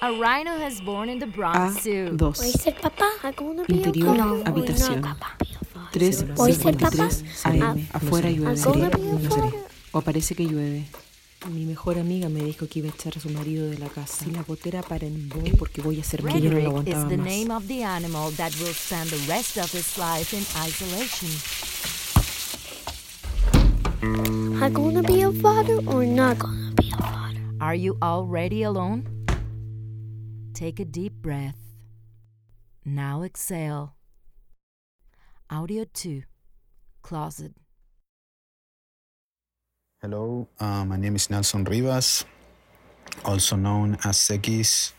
A rhino has born in the Bronx Zoo. A2. ser papá? Interior, No, habitación. Voy a ser papá. 3.53 AM. Afuera llueve. ¿Alguna No seré. vida O parece que llueve. Mi mejor amiga me dijo que iba a echar a su marido de la casa. Si la botera para en voy porque voy a ser que yo no lo aguantaba the más. name of the animal that will spend the rest of his life in isolation. I'm gonna be a father or not gonna a? Are you already alone? Take a deep breath. Now exhale. Audio 2. Closet. Hello, uh, my name is Nelson Rivas, also known as Sekis.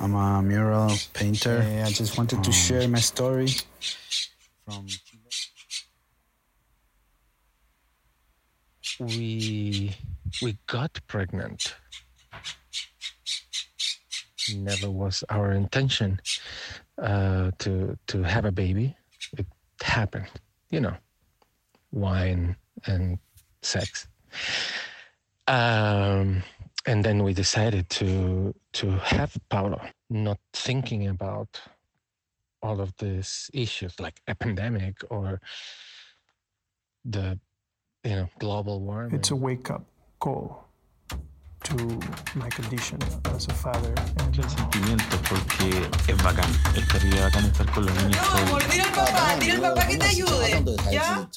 I'm a mural painter. I just wanted to share my story from we we got pregnant. Never was our intention uh, to to have a baby. It happened, you know, wine and sex. Um, and then we decided to to have Paulo, not thinking about all of these issues like a pandemic or the you know global warming. It's a wake up call to my condition as a father. And sentimiento porque es bacán. Es terrible bacán estar con los niños todo el dile al papá, dile al papá que te ayude. ¿Ya?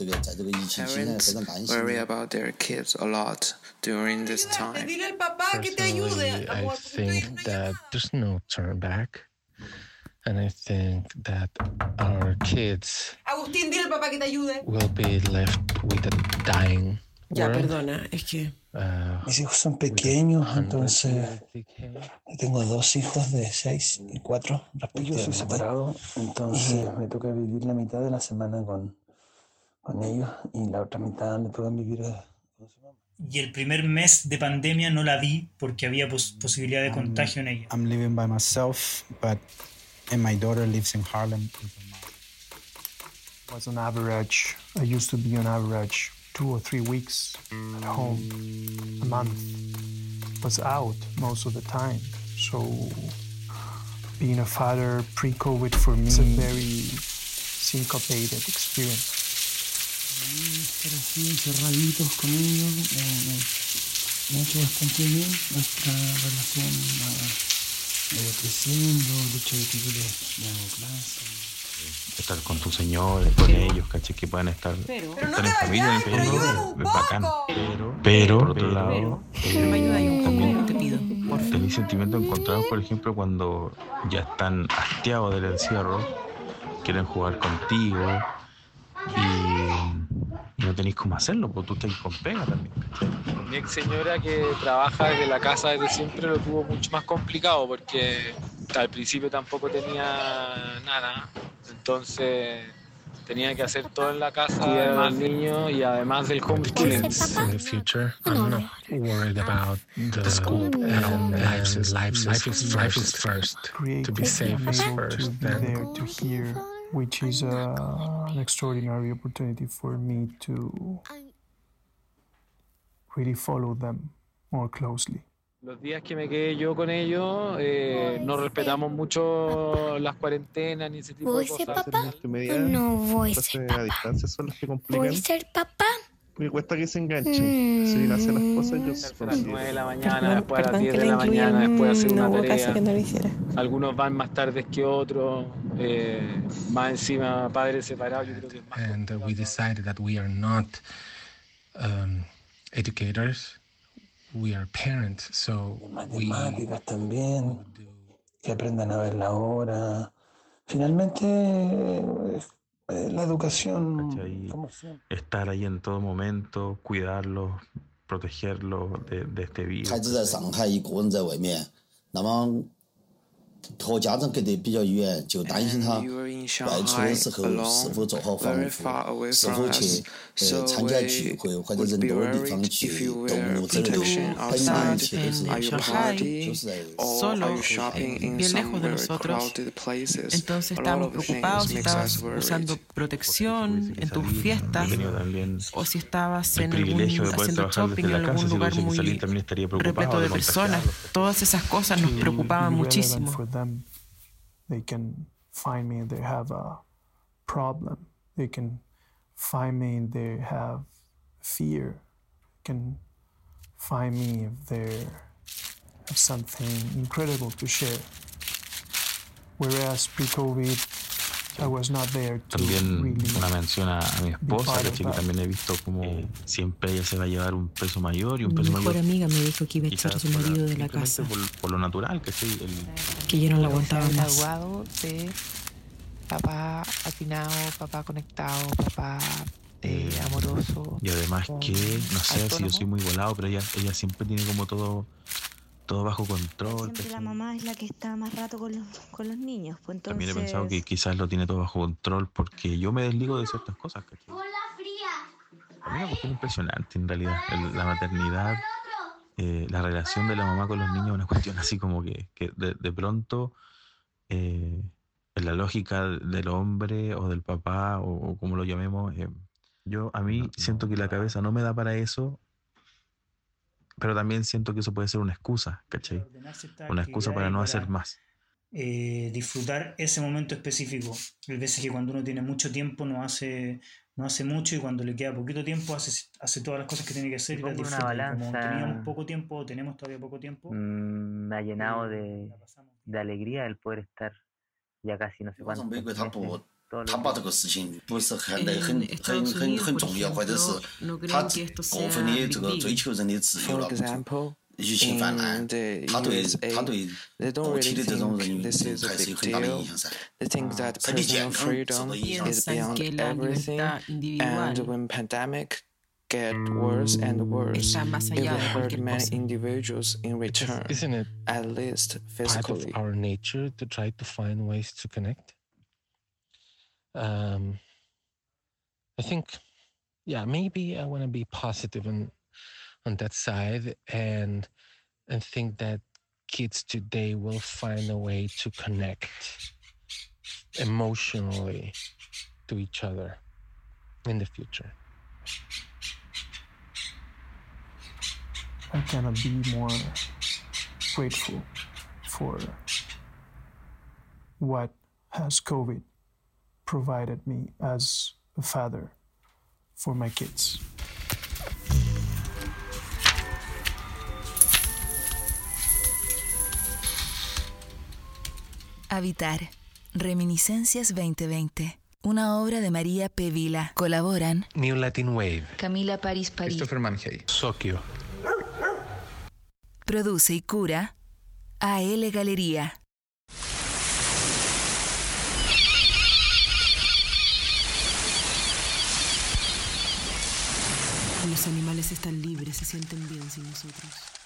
Parents worry about their kids a lot during this time. Dile al papá que te ayude. Personally, I think that there's no turn back. And I think that our kids Agustín, dile al papá que te ayude. will be left with a dying Ya, world. perdona, es que Uh, Mis hijos son pequeños, entonces tengo dos hijos de 6 y 4 Yo soy separado, entonces me toca vivir la mitad de la semana con, con ellos y la otra mitad me toca vivir eh, Y el primer mes de pandemia no la vi porque había pos- posibilidad de contagio en ella. I'm living by myself, but and my daughter lives in Harlem. was on average, I used to be on average two or three weeks at home, a month. Was out most of the time. So being a father pre-COVID for me is a very syncopated experience. estar así encerraditos con ellos eh, me ha hecho bastante bien. Nuestra relación el hecho de que yo les les hago clases. estar con tu señor, con ellos, ¿cachai? Que puedan estar, estar en familia, el es bacán. Pero, pero, por otro lado, eh, también te pido. tenéis sentimientos encontrados, por ejemplo, cuando ya están hastiados del encierro, quieren jugar contigo y, tenéis cómo hacerlo, porque tú estás con pega también. ¿cachai? Mi ex señora que trabaja desde la casa desde siempre lo tuvo mucho más complicado porque al principio tampoco tenía nada, entonces tenía que hacer todo en la casa, cuidar a los niños y además del homeschooling. in the future, I'm not worried about the, school. Um, life, is, life, life, is, life is first. To be safe is first. then- which is uh, an extraordinary opportunity for me to really follow them more closely. Los días que me quedé yo con ellos, eh, no respetamos mucho las cuarentenas ni ese tipo ¿Voy de a ser cosas. papá o no voy a ser a papá? distancia son las que complican. ¿Voy a ser papá? Porque cuesta que se enganchen. Si hacer las cosas, yo A las 9 de la mañana, después a las Perdón 10 que de la mañana, después de hacer mm, una tarea. caso que no lo hiciera. Algunos van más tardes que otros, eh, más encima padres separados, yo creo que es más and uh, we decided that we are not um, educators, we are parents, so we Matemáticas también, que aprendan a ver la hora. Finalmente, eh, la educación. Estar ahí en todo momento, cuidarlos, protegerlos de, de este virus. 和家长隔得比较远，就担心他外出的时候是否做好防护，是否去呃参加聚会或者人多的地方去动物之类的，很难一切都是就是在 solo, bien lejos de nosotros. Entonces estábamos preocupados si estabas usando protección en tus fiestas o si estabas en algún, haciendo shopping en algún lugar muy repleto de personas. Todas esas cosas nos preocupaban muchísimo. They can find me, they have a problem. They can find me, they have fear. They can find me if they have something incredible to share. Whereas pre-COVID, I También una mención a, a mi esposa, que también he visto como siempre ella se va a llevar un peso mayor y un Mi peso mejor mayor. amiga me dijo que iba a echar a su marido de la casa, Por, por lo natural, que sí, el, que ya no la aguantaba más. de papá afinado, papá conectado, papá eh, amoroso. Y además que, no sé si yo autónomo. soy muy volado, pero ella, ella siempre tiene como todo, todo bajo control. Siempre la mamá es la que está más rato con los, con los niños. Pues entonces, También he pensado que quizás lo tiene todo bajo control porque yo me desligo de ciertas cosas. ¿cachai? A mí me cuestión impresionante en realidad. el- la maternidad, eh, la relación de la mamá con los niños es una cuestión así como que, que de, de pronto, eh, en la lógica del hombre o del papá o, o como lo llamemos, eh, yo a mí siento que la cabeza no me da para eso, pero también siento que eso puede ser una excusa, ¿cachai? Una excusa para no hacer más. eh, disfrutar ese momento específico. Hay veces que cuando uno tiene mucho tiempo no hace, no hace mucho y cuando le queda poquito tiempo hace, hace todas las cosas que tiene que hacer y las pongo una disfruta. Y Como balanza- teníamos poco tiempo, tenemos todavía poco tiempo. Mm, me ha llenado de, de alegría el poder estar ya casi no sé 为什 cuántos 么美国他 meses 不 todos 他 los 把 días. 这个事情不是很很 En 很 Estados 很很 Unidos, 很 por 重要，或者是 ejemplo, no creen 他 que esto 过分 sea 的这个 big 追求人的自由 For 了， example, 于侵犯呢 in the，他对 USA, 他对 they don't 个体 really 的这种 think 人 this is a 还是 big 有很大的 deal. 影响噻。 They think that 身体健 personal 康受 freedom 到影响 is Piensan beyond que la everything, libertad individual and when pandemic get worse and worse, está más it allá will de hurt cualquier many cosa. individuals in return, Isn't it at least part of physically. our nature to try to find ways to connect? Um, I think, yeah, maybe I want to be positive on on that side and and think that kids today will find a way to connect emotionally to each other in the future. I cannot be more grateful for what has COVID provided me as a father for my kids. Habitar. Reminiscencias 2020. Una obra de María P. Vila. Colaboran New Latin Wave. Camila París París. Christopher Manhey. Sokio. Produce y cura AL Galería. Los animales están libres, se sienten bien sin nosotros.